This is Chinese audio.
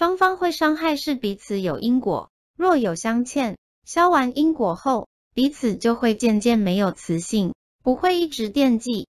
双方会伤害是彼此有因果若有相欠消完因果后彼此就会渐渐没有磁性不会一直惦记。